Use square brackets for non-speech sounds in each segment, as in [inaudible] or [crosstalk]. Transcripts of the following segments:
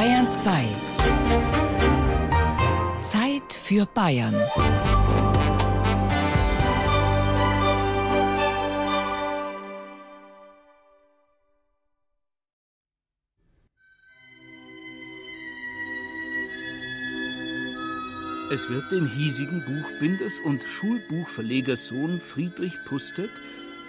Bayern 2. Zeit für Bayern. Es wird dem hiesigen Buchbinders und Schulbuchverlegers Sohn Friedrich Pustet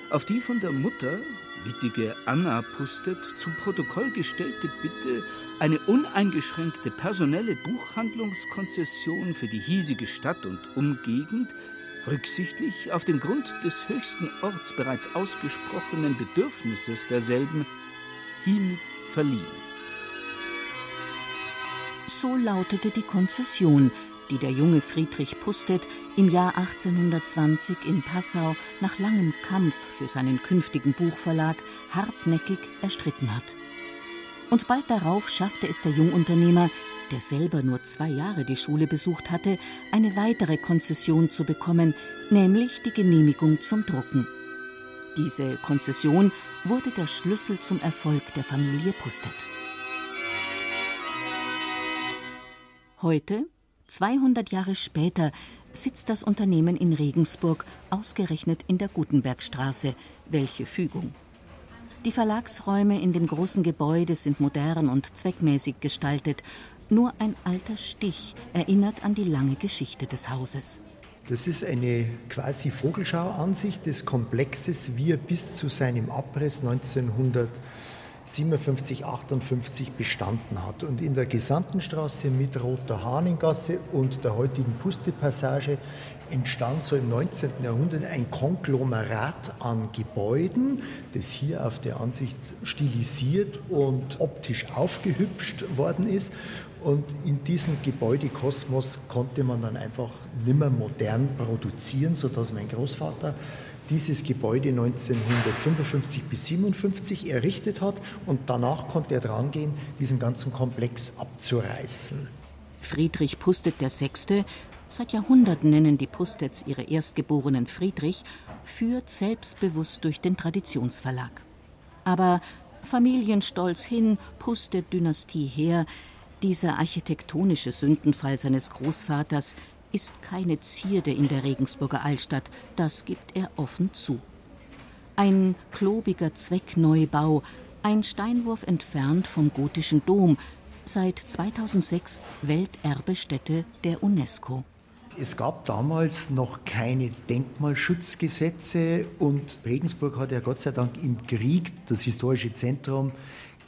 auf die von der Mutter, wittige Anna Pustet, zu Protokoll gestellte Bitte, eine uneingeschränkte personelle Buchhandlungskonzession für die hiesige Stadt und Umgegend rücksichtlich auf den Grund des höchsten Orts bereits ausgesprochenen Bedürfnisses derselben hiermit verliehen. So lautete die Konzession, die der junge Friedrich Pustet im Jahr 1820 in Passau nach langem Kampf für seinen künftigen Buchverlag hartnäckig erstritten hat. Und bald darauf schaffte es der Jungunternehmer, der selber nur zwei Jahre die Schule besucht hatte, eine weitere Konzession zu bekommen, nämlich die Genehmigung zum Drucken. Diese Konzession wurde der Schlüssel zum Erfolg der Familie Pustet. Heute, 200 Jahre später sitzt das Unternehmen in Regensburg, ausgerechnet in der Gutenbergstraße. Welche Fügung! Die Verlagsräume in dem großen Gebäude sind modern und zweckmäßig gestaltet. Nur ein alter Stich erinnert an die lange Geschichte des Hauses. Das ist eine quasi Vogelschauansicht des Komplexes, wie er bis zu seinem Abriss 1900 57, 58 bestanden hat. Und in der Gesandtenstraße mit Roter Hahnengasse und der heutigen Puste-Passage entstand so im 19. Jahrhundert ein Konglomerat an Gebäuden, das hier auf der Ansicht stilisiert und optisch aufgehübscht worden ist. Und in diesem Gebäudekosmos konnte man dann einfach nimmer modern produzieren, sodass mein Großvater dieses Gebäude 1955 bis 57 errichtet hat und danach konnte er dran gehen, diesen ganzen Komplex abzureißen. Friedrich Pustet VI., seit Jahrhunderten nennen die Pustets ihre Erstgeborenen Friedrich, führt selbstbewusst durch den Traditionsverlag. Aber Familienstolz hin, Pustet-Dynastie her, dieser architektonische Sündenfall seines Großvaters ist keine Zierde in der Regensburger Altstadt, das gibt er offen zu. Ein klobiger Zweckneubau, ein Steinwurf entfernt vom gotischen Dom, seit 2006 Welterbestätte der UNESCO. Es gab damals noch keine Denkmalschutzgesetze und Regensburg hat ja Gott sei Dank im Krieg das historische Zentrum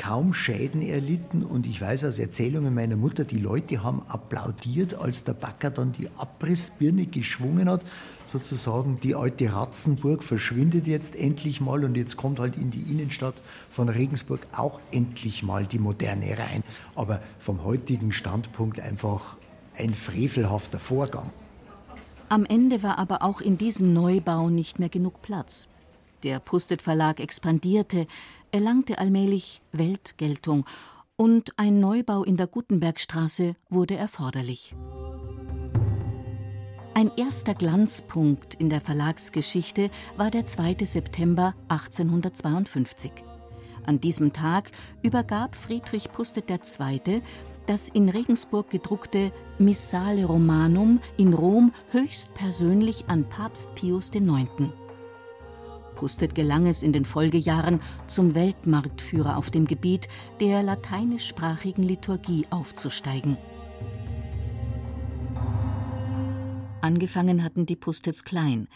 kaum Schäden erlitten. Und ich weiß aus Erzählungen meiner Mutter, die Leute haben applaudiert, als der Backer dann die Abrissbirne geschwungen hat. Sozusagen, die alte Ratzenburg verschwindet jetzt endlich mal und jetzt kommt halt in die Innenstadt von Regensburg auch endlich mal die Moderne rein. Aber vom heutigen Standpunkt einfach ein frevelhafter Vorgang. Am Ende war aber auch in diesem Neubau nicht mehr genug Platz. Der Pustet Verlag expandierte, erlangte allmählich Weltgeltung und ein Neubau in der Gutenbergstraße wurde erforderlich. Ein erster Glanzpunkt in der Verlagsgeschichte war der 2. September 1852. An diesem Tag übergab Friedrich Pustet II. das in Regensburg gedruckte Missale Romanum in Rom höchstpersönlich an Papst Pius IX. Pustet gelang es in den Folgejahren, zum Weltmarktführer auf dem Gebiet der lateinischsprachigen Liturgie aufzusteigen. Angefangen hatten die Pustets klein.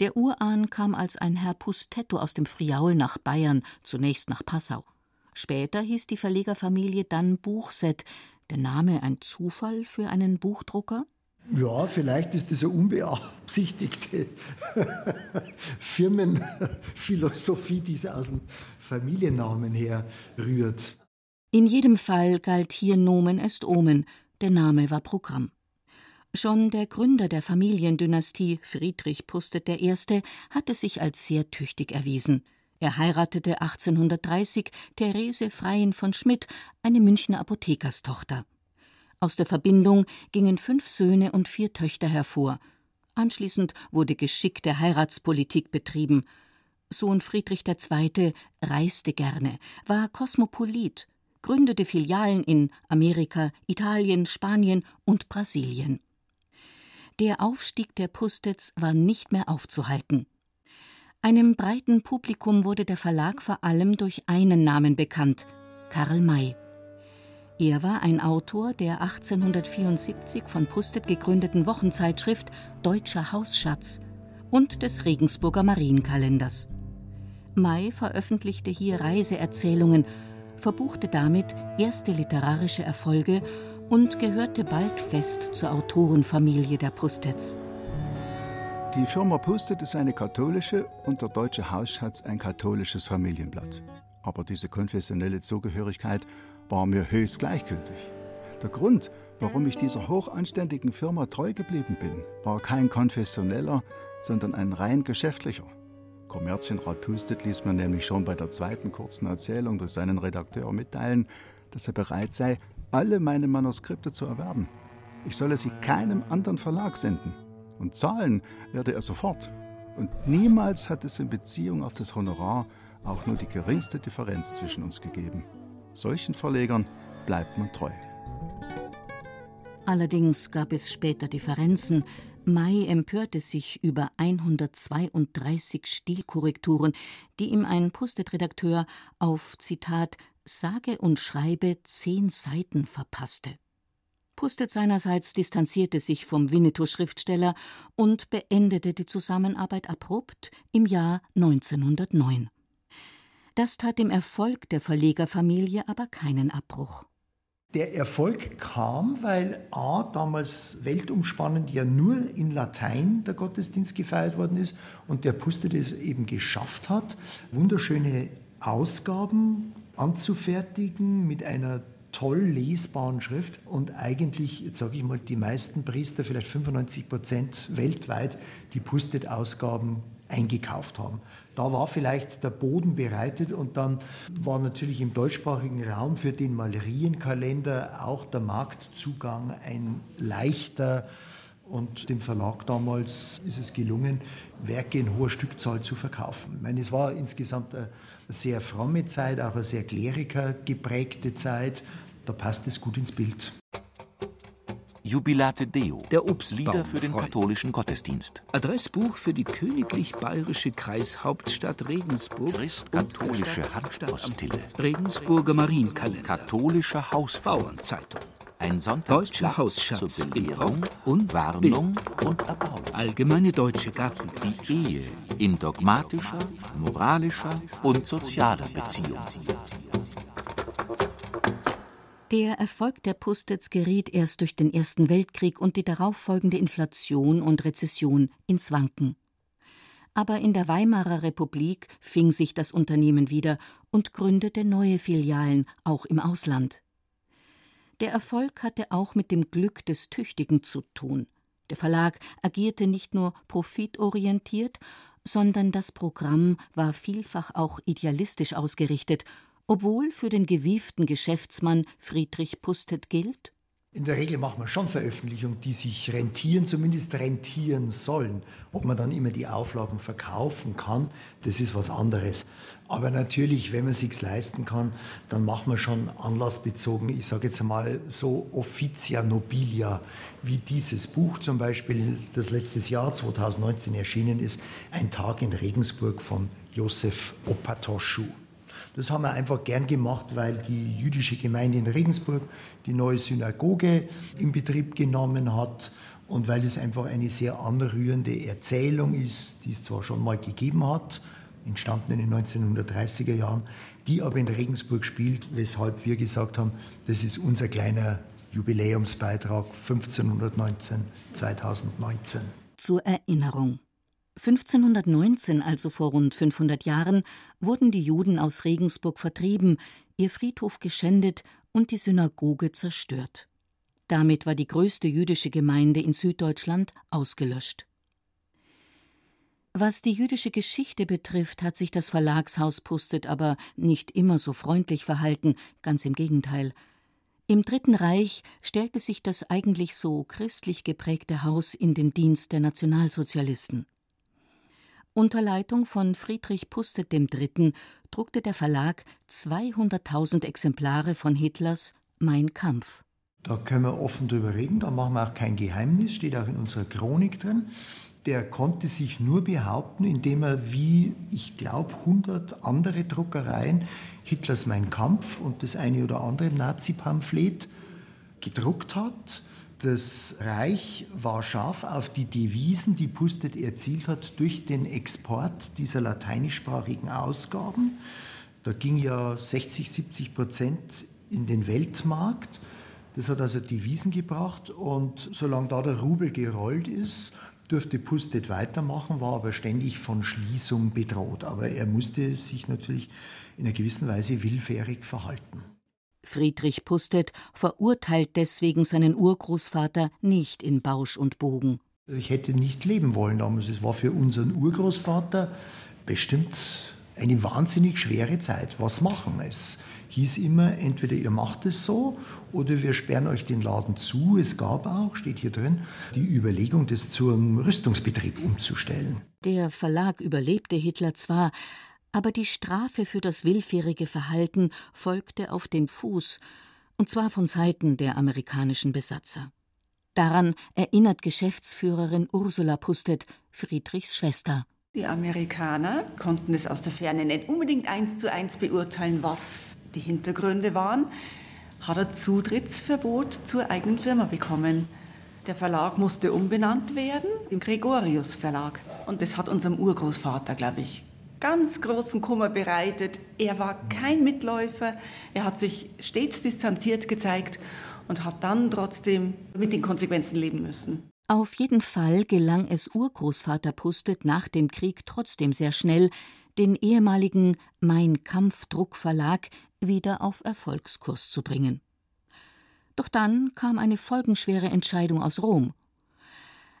Der Urahn kam als ein Herr Pustetto aus dem Friaul nach Bayern, zunächst nach Passau. Später hieß die Verlegerfamilie dann Buchset, der Name ein Zufall für einen Buchdrucker? Ja, vielleicht ist eine unbeabsichtigte [laughs] Firmenphilosophie, die aus dem Familiennamen her rührt. In jedem Fall galt hier Nomen est Omen, der Name war Programm. Schon der Gründer der Familiendynastie, Friedrich Pustet I., hatte sich als sehr tüchtig erwiesen. Er heiratete 1830 Therese Freien von Schmidt, eine Münchner Apothekerstochter. Aus der Verbindung gingen fünf Söhne und vier Töchter hervor. Anschließend wurde geschickte Heiratspolitik betrieben. Sohn Friedrich II. reiste gerne, war Kosmopolit, gründete Filialen in Amerika, Italien, Spanien und Brasilien. Der Aufstieg der Pustets war nicht mehr aufzuhalten. Einem breiten Publikum wurde der Verlag vor allem durch einen Namen bekannt: Karl May. Er war ein Autor der 1874 von Pustet gegründeten Wochenzeitschrift Deutscher Hausschatz und des Regensburger Marienkalenders. May veröffentlichte hier Reiseerzählungen, verbuchte damit erste literarische Erfolge und gehörte bald fest zur Autorenfamilie der Pustets. Die Firma Pustet ist eine katholische und der Deutsche Hausschatz ein katholisches Familienblatt. Aber diese konfessionelle Zugehörigkeit war mir höchst gleichgültig. Der Grund, warum ich dieser hochanständigen Firma treu geblieben bin, war kein konfessioneller, sondern ein rein geschäftlicher. Kommerzienrat Pustet ließ mir nämlich schon bei der zweiten kurzen Erzählung durch seinen Redakteur mitteilen, dass er bereit sei, alle meine Manuskripte zu erwerben. Ich solle sie keinem anderen Verlag senden und zahlen werde er sofort. Und niemals hat es in Beziehung auf das Honorar auch nur die geringste Differenz zwischen uns gegeben. Solchen Verlegern bleibt man treu. Allerdings gab es später Differenzen. May empörte sich über 132 Stilkorrekturen, die ihm ein Pustet-Redakteur auf Zitat sage und schreibe zehn Seiten verpasste. Pustet seinerseits distanzierte sich vom Winnetou-Schriftsteller und beendete die Zusammenarbeit abrupt im Jahr 1909. Das tat dem Erfolg der Verlegerfamilie aber keinen Abbruch. Der Erfolg kam, weil A, damals weltumspannend ja nur in Latein der Gottesdienst gefeiert worden ist und der Pustet es eben geschafft hat, wunderschöne Ausgaben anzufertigen mit einer toll lesbaren Schrift und eigentlich, jetzt sage ich mal, die meisten Priester, vielleicht 95 Prozent weltweit, die Pustet-Ausgaben eingekauft haben. Da war vielleicht der Boden bereitet und dann war natürlich im deutschsprachigen Raum für den Malerienkalender auch der Marktzugang ein leichter. Und dem Verlag damals ist es gelungen, Werke in hoher Stückzahl zu verkaufen. Ich meine, es war insgesamt eine sehr fromme Zeit, auch eine sehr klerikergeprägte Zeit. Da passt es gut ins Bild. Jubilate Deo. Der Obstbaum Lieder für den katholischen Gottesdienst. Adressbuch für die königlich bayerische Kreishauptstadt Regensburg. Christkatholische Handpostille. Regensburger Marienkalender. Katholische Hausfrau. Bauernzeitung. Ein Deutscher Hausschatz zur in Belehrung, und Warnung und Erbauung. Allgemeine deutsche Garten. Die Ehe in dogmatischer, moralischer und sozialer Beziehung. Der Erfolg der Pustets geriet erst durch den Ersten Weltkrieg und die darauffolgende Inflation und Rezession ins Wanken. Aber in der Weimarer Republik fing sich das Unternehmen wieder und gründete neue Filialen, auch im Ausland. Der Erfolg hatte auch mit dem Glück des Tüchtigen zu tun. Der Verlag agierte nicht nur profitorientiert, sondern das Programm war vielfach auch idealistisch ausgerichtet, obwohl für den gewieften Geschäftsmann Friedrich Pustet gilt In der Regel macht man schon Veröffentlichungen, die sich rentieren, zumindest rentieren sollen. Ob man dann immer die Auflagen verkaufen kann, das ist was anderes. Aber natürlich, wenn man sich's leisten kann, dann macht man schon anlassbezogen, ich sage jetzt einmal so Officia Nobilia, wie dieses Buch zum Beispiel, das letztes Jahr 2019 erschienen ist, Ein Tag in Regensburg von Josef Opatoschu. Das haben wir einfach gern gemacht, weil die jüdische Gemeinde in Regensburg die neue Synagoge in Betrieb genommen hat und weil es einfach eine sehr anrührende Erzählung ist, die es zwar schon mal gegeben hat, entstanden in den 1930er Jahren, die aber in Regensburg spielt, weshalb wir gesagt haben, das ist unser kleiner Jubiläumsbeitrag 1519 2019. zur Erinnerung. 1519, also vor rund 500 Jahren, wurden die Juden aus Regensburg vertrieben, ihr Friedhof geschändet und die Synagoge zerstört. Damit war die größte jüdische Gemeinde in Süddeutschland ausgelöscht. Was die jüdische Geschichte betrifft, hat sich das Verlagshaus Pustet aber nicht immer so freundlich verhalten, ganz im Gegenteil. Im Dritten Reich stellte sich das eigentlich so christlich geprägte Haus in den Dienst der Nationalsozialisten. Unter Leitung von Friedrich Pustet III. druckte der Verlag 200.000 Exemplare von Hitlers Mein Kampf. Da können wir offen drüber reden, da machen wir auch kein Geheimnis, steht auch in unserer Chronik drin. Der konnte sich nur behaupten, indem er wie, ich glaube, 100 andere Druckereien Hitlers Mein Kampf und das eine oder andere Nazi-Pamphlet gedruckt hat das Reich war scharf auf die Devisen, die Pustet erzielt hat durch den Export dieser lateinischsprachigen Ausgaben. Da ging ja 60, 70 Prozent in den Weltmarkt. Das hat also Devisen gebracht und solange da der Rubel gerollt ist, durfte Pustet weitermachen, war aber ständig von Schließung bedroht. Aber er musste sich natürlich in einer gewissen Weise willfährig verhalten. Friedrich Pustet verurteilt deswegen seinen Urgroßvater nicht in Bausch und Bogen. Ich hätte nicht leben wollen damals. Es war für unseren Urgroßvater bestimmt eine wahnsinnig schwere Zeit. Was machen? Es hieß immer, entweder ihr macht es so oder wir sperren euch den Laden zu. Es gab auch, steht hier drin, die Überlegung, das zum Rüstungsbetrieb umzustellen. Der Verlag überlebte Hitler zwar, aber die Strafe für das willfährige Verhalten folgte auf dem Fuß, und zwar von Seiten der amerikanischen Besatzer. Daran erinnert Geschäftsführerin Ursula Pustet, Friedrichs Schwester. Die Amerikaner konnten es aus der Ferne nicht unbedingt eins zu eins beurteilen, was die Hintergründe waren, hat er Zutrittsverbot zur eigenen Firma bekommen. Der Verlag musste umbenannt werden, im Gregorius Verlag. Und das hat unserem Urgroßvater, glaube ich, ganz großen Kummer bereitet. Er war kein Mitläufer, er hat sich stets distanziert gezeigt und hat dann trotzdem mit den Konsequenzen leben müssen. Auf jeden Fall gelang es Urgroßvater Pustet nach dem Krieg trotzdem sehr schnell, den ehemaligen Mein Kampf Druckverlag wieder auf Erfolgskurs zu bringen. Doch dann kam eine folgenschwere Entscheidung aus Rom.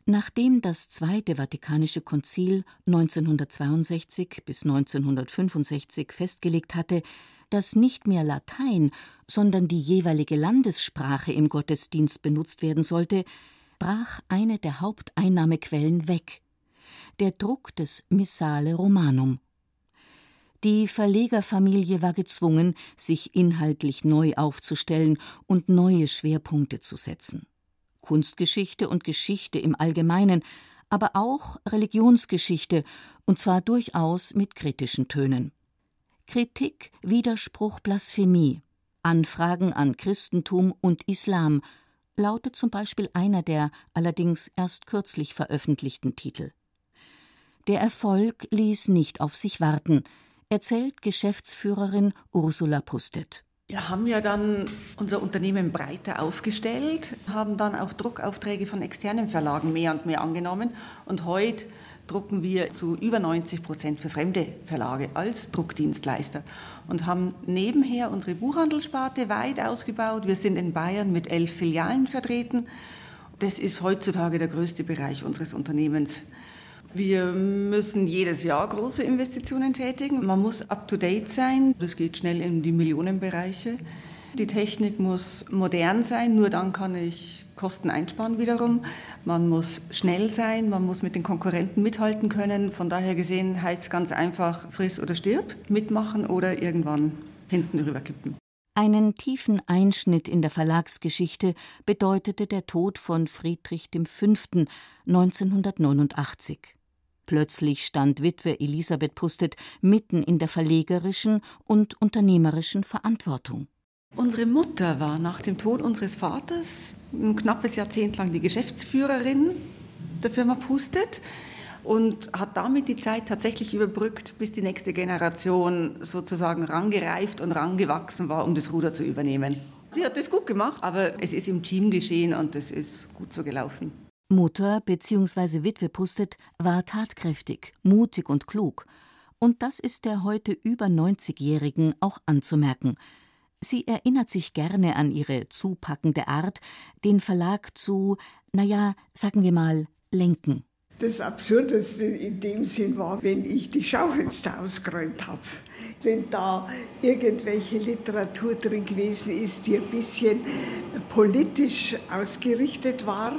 Nachdem das Zweite Vatikanische Konzil 1962 bis 1965 festgelegt hatte, dass nicht mehr Latein, sondern die jeweilige Landessprache im Gottesdienst benutzt werden sollte, brach eine der Haupteinnahmequellen weg: der Druck des Missale Romanum. Die Verlegerfamilie war gezwungen, sich inhaltlich neu aufzustellen und neue Schwerpunkte zu setzen. Kunstgeschichte und Geschichte im Allgemeinen, aber auch Religionsgeschichte, und zwar durchaus mit kritischen Tönen. Kritik, Widerspruch, Blasphemie, Anfragen an Christentum und Islam lautet zum Beispiel einer der allerdings erst kürzlich veröffentlichten Titel. Der Erfolg ließ nicht auf sich warten, erzählt Geschäftsführerin Ursula Pustet. Wir haben ja dann unser Unternehmen breiter aufgestellt, haben dann auch Druckaufträge von externen Verlagen mehr und mehr angenommen und heute drucken wir zu über 90 Prozent für fremde Verlage als Druckdienstleister und haben nebenher unsere Buchhandelssparte weit ausgebaut. Wir sind in Bayern mit elf Filialen vertreten. Das ist heutzutage der größte Bereich unseres Unternehmens. Wir müssen jedes Jahr große Investitionen tätigen. Man muss up-to-date sein. Das geht schnell in die Millionenbereiche. Die Technik muss modern sein, nur dann kann ich Kosten einsparen wiederum. Man muss schnell sein, man muss mit den Konkurrenten mithalten können. Von daher gesehen heißt es ganz einfach, friss oder stirb, mitmachen oder irgendwann hinten rüberkippen. Einen tiefen Einschnitt in der Verlagsgeschichte bedeutete der Tod von Friedrich V. 1989. Plötzlich stand Witwe Elisabeth Pustet mitten in der verlegerischen und unternehmerischen Verantwortung. Unsere Mutter war nach dem Tod unseres Vaters ein knappes Jahrzehnt lang die Geschäftsführerin der Firma Pustet und hat damit die Zeit tatsächlich überbrückt, bis die nächste Generation sozusagen rangereift und rangewachsen war, um das Ruder zu übernehmen. Sie hat das gut gemacht, aber es ist im Team geschehen und es ist gut so gelaufen. Mutter bzw. Witwe Pustet war tatkräftig, mutig und klug. Und das ist der heute über 90-Jährigen auch anzumerken. Sie erinnert sich gerne an ihre zupackende Art, den Verlag zu, naja, sagen wir mal, lenken. Das Absurdeste in dem Sinn war, wenn ich die Schaufenster ausgeräumt habe. Wenn da irgendwelche Literatur drin gewesen ist, die ein bisschen politisch ausgerichtet war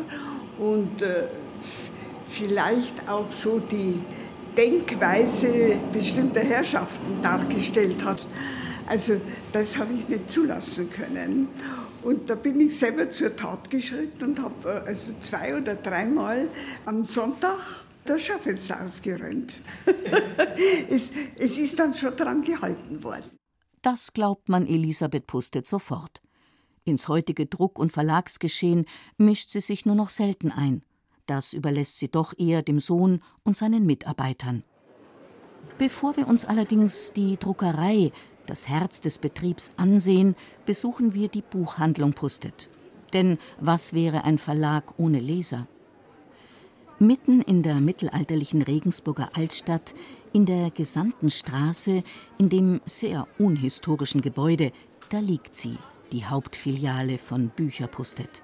und äh, vielleicht auch so die, Denkweise bestimmter Herrschaften dargestellt hat. Also das habe ich nicht zulassen können. Und da bin ich selber zur Tat geschritten und habe äh, also zwei oder dreimal am Sonntag das Schaufenster ausgeräumt. [laughs] es, es ist dann schon dran gehalten worden. Das glaubt man Elisabeth Pustet sofort. Ins heutige Druck- und Verlagsgeschehen mischt sie sich nur noch selten ein. Das überlässt sie doch eher dem Sohn und seinen Mitarbeitern. Bevor wir uns allerdings die Druckerei, das Herz des Betriebs, ansehen, besuchen wir die Buchhandlung Pustet. Denn was wäre ein Verlag ohne Leser? Mitten in der mittelalterlichen Regensburger Altstadt, in der Gesandtenstraße, in dem sehr unhistorischen Gebäude, da liegt sie, die Hauptfiliale von Bücher Pustet.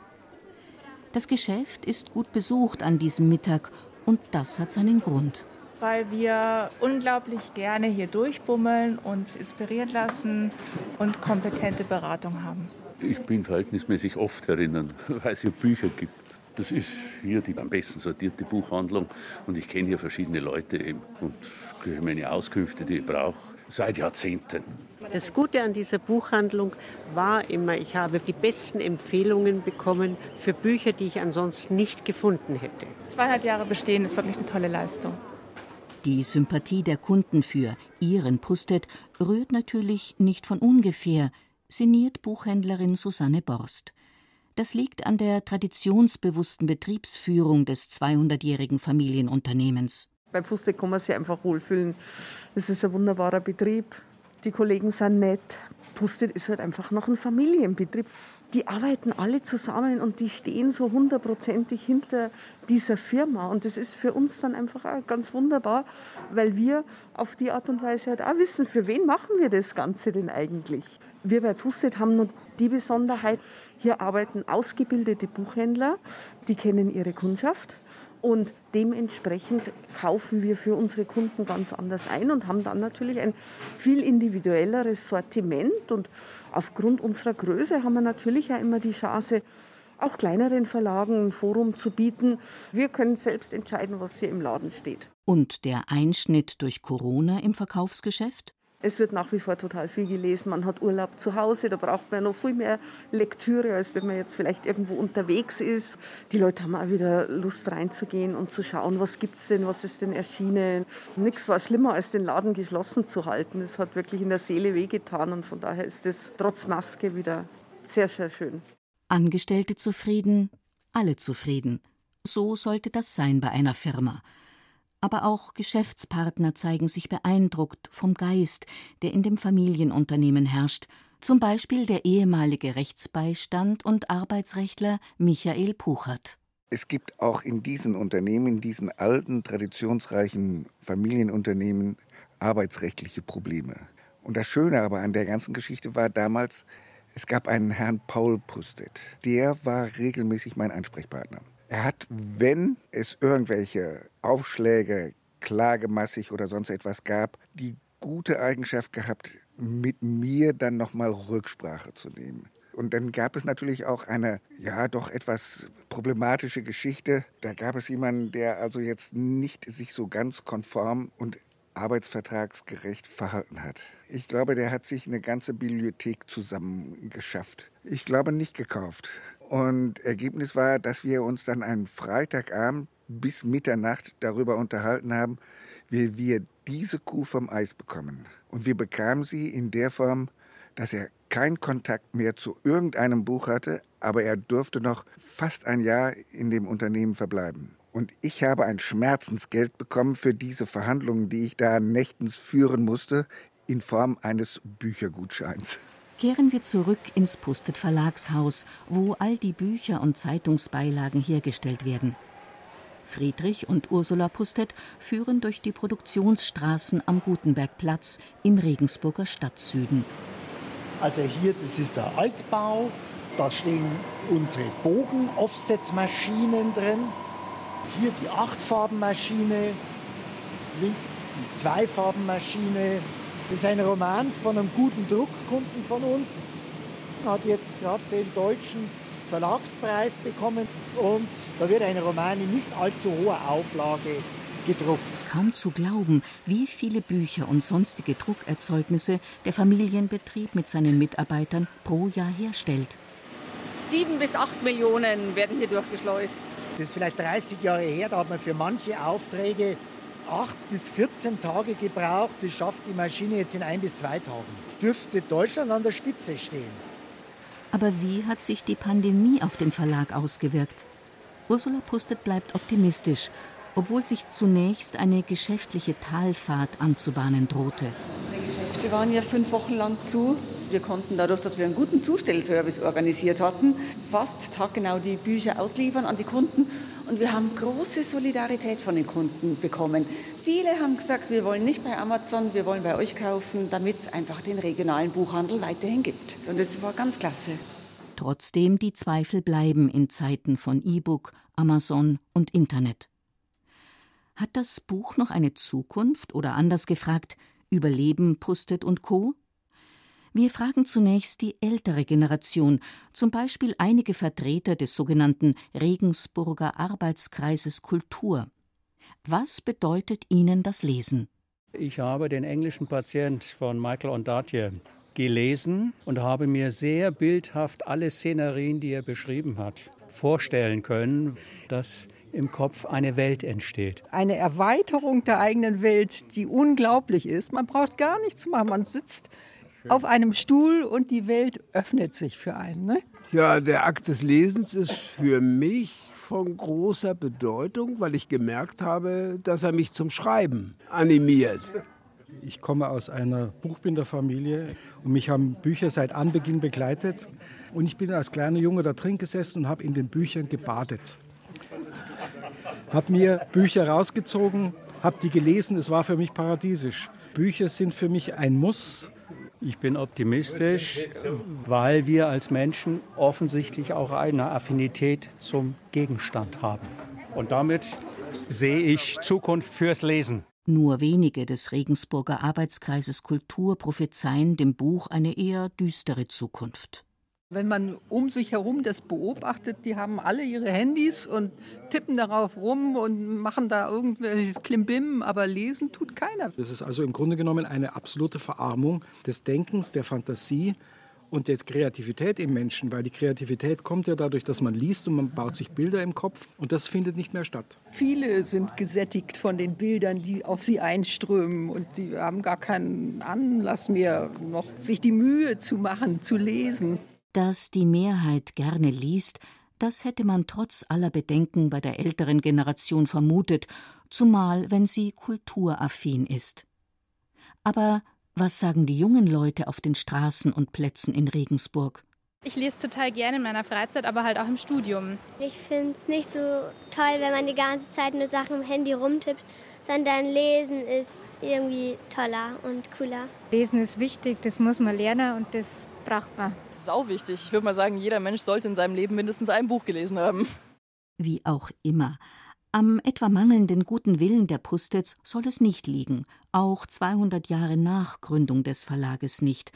Das Geschäft ist gut besucht an diesem Mittag und das hat seinen Grund. Weil wir unglaublich gerne hier durchbummeln, uns inspirieren lassen und kompetente Beratung haben. Ich bin verhältnismäßig oft herinnen, [laughs] weil es hier Bücher gibt. Das ist hier die am besten sortierte Buchhandlung und ich kenne hier verschiedene Leute eben und kriege meine Auskünfte, die ich brauche, seit Jahrzehnten. Das Gute an dieser Buchhandlung war immer, ich habe die besten Empfehlungen bekommen für Bücher, die ich ansonsten nicht gefunden hätte. Zweieinhalb Jahre bestehen ist wirklich eine tolle Leistung. Die Sympathie der Kunden für ihren Pustet rührt natürlich nicht von ungefähr, sinniert Buchhändlerin Susanne Borst. Das liegt an der traditionsbewussten Betriebsführung des 200-jährigen Familienunternehmens. Bei Pustet kann man sich einfach wohlfühlen. Es ist ein wunderbarer Betrieb. Die Kollegen sind nett. Pustet ist halt einfach noch ein Familienbetrieb. Die arbeiten alle zusammen und die stehen so hundertprozentig hinter dieser Firma. Und das ist für uns dann einfach auch ganz wunderbar, weil wir auf die Art und Weise halt auch wissen, für wen machen wir das Ganze denn eigentlich. Wir bei Pustet haben noch die Besonderheit, hier arbeiten ausgebildete Buchhändler, die kennen ihre Kundschaft und dementsprechend kaufen wir für unsere Kunden ganz anders ein und haben dann natürlich ein viel individuelleres Sortiment. Und aufgrund unserer Größe haben wir natürlich auch immer die Chance, auch kleineren Verlagen ein Forum zu bieten. Wir können selbst entscheiden, was hier im Laden steht. Und der Einschnitt durch Corona im Verkaufsgeschäft? Es wird nach wie vor total viel gelesen. Man hat Urlaub zu Hause, da braucht man noch viel mehr Lektüre, als wenn man jetzt vielleicht irgendwo unterwegs ist. Die Leute haben auch wieder Lust reinzugehen und zu schauen, was gibt es denn, was ist denn erschienen. Nichts war schlimmer, als den Laden geschlossen zu halten. Es hat wirklich in der Seele wehgetan und von daher ist es trotz Maske wieder sehr, sehr schön. Angestellte zufrieden, alle zufrieden. So sollte das sein bei einer Firma aber auch Geschäftspartner zeigen sich beeindruckt vom Geist, der in dem Familienunternehmen herrscht, zum Beispiel der ehemalige Rechtsbeistand und Arbeitsrechtler Michael Puchert. Es gibt auch in diesen Unternehmen, diesen alten, traditionsreichen Familienunternehmen, arbeitsrechtliche Probleme. Und das Schöne aber an der ganzen Geschichte war damals, es gab einen Herrn Paul Pustet. Der war regelmäßig mein Ansprechpartner. Er hat, wenn es irgendwelche Aufschläge, klagemassig oder sonst etwas gab, die gute Eigenschaft gehabt, mit mir dann nochmal Rücksprache zu nehmen. Und dann gab es natürlich auch eine, ja, doch etwas problematische Geschichte. Da gab es jemanden, der also jetzt nicht sich so ganz konform und arbeitsvertragsgerecht verhalten hat. Ich glaube, der hat sich eine ganze Bibliothek zusammengeschafft. Ich glaube nicht gekauft. Und Ergebnis war, dass wir uns dann einen Freitagabend bis Mitternacht darüber unterhalten haben, wie wir diese Kuh vom Eis bekommen. Und wir bekamen sie in der Form, dass er keinen Kontakt mehr zu irgendeinem Buch hatte, aber er durfte noch fast ein Jahr in dem Unternehmen verbleiben. Und ich habe ein Schmerzensgeld bekommen für diese Verhandlungen, die ich da nächtens führen musste, in Form eines Büchergutscheins kehren wir zurück ins Pustet Verlagshaus, wo all die Bücher und Zeitungsbeilagen hergestellt werden. Friedrich und Ursula Pustet führen durch die Produktionsstraßen am Gutenbergplatz im Regensburger Stadtsüden. Also hier, das ist der Altbau, da stehen unsere Bogen-Offset-Maschinen drin. Hier die Achtfarbenmaschine, links die Zweifarbenmaschine, das ist ein Roman von einem guten Druckkunden von uns. Hat jetzt gerade den deutschen Verlagspreis bekommen und da wird ein Roman in nicht allzu hoher Auflage gedruckt. Kaum zu glauben, wie viele Bücher und sonstige Druckerzeugnisse der Familienbetrieb mit seinen Mitarbeitern pro Jahr herstellt. Sieben bis acht Millionen werden hier durchgeschleust. Das ist vielleicht 30 Jahre her, da hat man für manche Aufträge acht bis 14 Tage gebraucht. Das schafft die Maschine jetzt in ein bis zwei Tagen. Dürfte Deutschland an der Spitze stehen. Aber wie hat sich die Pandemie auf den Verlag ausgewirkt? Ursula Pustet bleibt optimistisch, obwohl sich zunächst eine geschäftliche Talfahrt anzubahnen drohte. Unsere Geschäfte waren ja fünf Wochen lang zu. Wir konnten dadurch, dass wir einen guten Zustellservice organisiert hatten, fast taggenau die Bücher ausliefern an die Kunden. Und wir haben große Solidarität von den Kunden bekommen. Viele haben gesagt, wir wollen nicht bei Amazon, wir wollen bei euch kaufen, damit es einfach den regionalen Buchhandel weiterhin gibt. Und das war ganz klasse. Trotzdem die Zweifel bleiben in Zeiten von E-Book, Amazon und Internet. Hat das Buch noch eine Zukunft oder anders gefragt, überleben Pustet und Co? Wir fragen zunächst die ältere Generation, zum Beispiel einige Vertreter des sogenannten Regensburger Arbeitskreises Kultur. Was bedeutet Ihnen das Lesen? Ich habe den englischen Patient von Michael Ondaatje gelesen und habe mir sehr bildhaft alle Szenerien, die er beschrieben hat, vorstellen können, dass im Kopf eine Welt entsteht. Eine Erweiterung der eigenen Welt, die unglaublich ist. Man braucht gar nichts zu machen. Man sitzt auf einem Stuhl und die Welt öffnet sich für einen. Ne? Ja, der Akt des Lesens ist für mich von großer Bedeutung, weil ich gemerkt habe, dass er mich zum Schreiben animiert. Ich komme aus einer Buchbinderfamilie und mich haben Bücher seit Anbeginn begleitet. Und ich bin als kleiner Junge da drin gesessen und habe in den Büchern gebadet. Habe mir Bücher rausgezogen, habe die gelesen, es war für mich paradiesisch. Bücher sind für mich ein Muss, ich bin optimistisch, weil wir als Menschen offensichtlich auch eine Affinität zum Gegenstand haben. Und damit sehe ich Zukunft fürs Lesen. Nur wenige des Regensburger Arbeitskreises Kultur prophezeien dem Buch eine eher düstere Zukunft. Wenn man um sich herum das beobachtet, die haben alle ihre Handys und tippen darauf rum und machen da irgendwelches Klimbim, aber lesen tut keiner. Das ist also im Grunde genommen eine absolute Verarmung des Denkens, der Fantasie und der Kreativität im Menschen, weil die Kreativität kommt ja dadurch, dass man liest und man baut sich Bilder im Kopf und das findet nicht mehr statt. Viele sind gesättigt von den Bildern, die auf sie einströmen und sie haben gar keinen Anlass mehr, noch sich die Mühe zu machen, zu lesen. Dass die Mehrheit gerne liest, das hätte man trotz aller Bedenken bei der älteren Generation vermutet, zumal wenn sie kulturaffin ist. Aber was sagen die jungen Leute auf den Straßen und Plätzen in Regensburg? Ich lese total gerne in meiner Freizeit, aber halt auch im Studium. Ich finde es nicht so toll, wenn man die ganze Zeit nur Sachen im Handy rumtippt, sondern Lesen ist irgendwie toller und cooler. Lesen ist wichtig, das muss man lernen und das braucht man. Sau wichtig. Ich würde mal sagen, jeder Mensch sollte in seinem Leben mindestens ein Buch gelesen haben. Wie auch immer. Am etwa mangelnden guten Willen der Pustets soll es nicht liegen, auch 200 Jahre nach Gründung des Verlages nicht.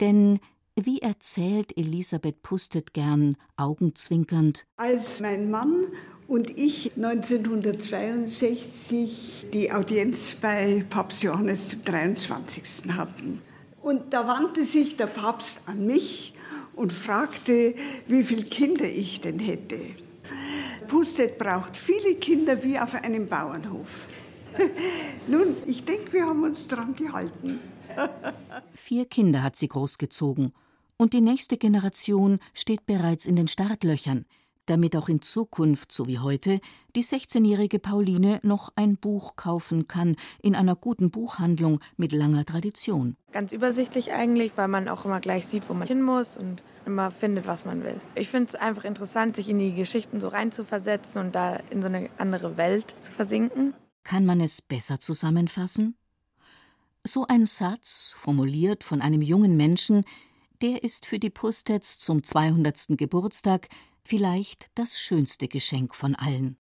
Denn wie erzählt Elisabeth Pustet gern, augenzwinkernd: Als mein Mann und ich 1962 die Audienz bei Papst Johannes zum 23. hatten, und da wandte sich der Papst an mich und fragte, wie viele Kinder ich denn hätte. Pustet braucht viele Kinder wie auf einem Bauernhof. [laughs] Nun, ich denke, wir haben uns daran gehalten. Vier Kinder hat sie großgezogen. Und die nächste Generation steht bereits in den Startlöchern damit auch in Zukunft, so wie heute, die 16-jährige Pauline noch ein Buch kaufen kann in einer guten Buchhandlung mit langer Tradition. Ganz übersichtlich eigentlich, weil man auch immer gleich sieht, wo man hin muss und immer findet, was man will. Ich finde es einfach interessant, sich in die Geschichten so reinzuversetzen und da in so eine andere Welt zu versinken. Kann man es besser zusammenfassen? So ein Satz, formuliert von einem jungen Menschen, der ist für die Pustets zum 200. Geburtstag vielleicht das schönste Geschenk von allen.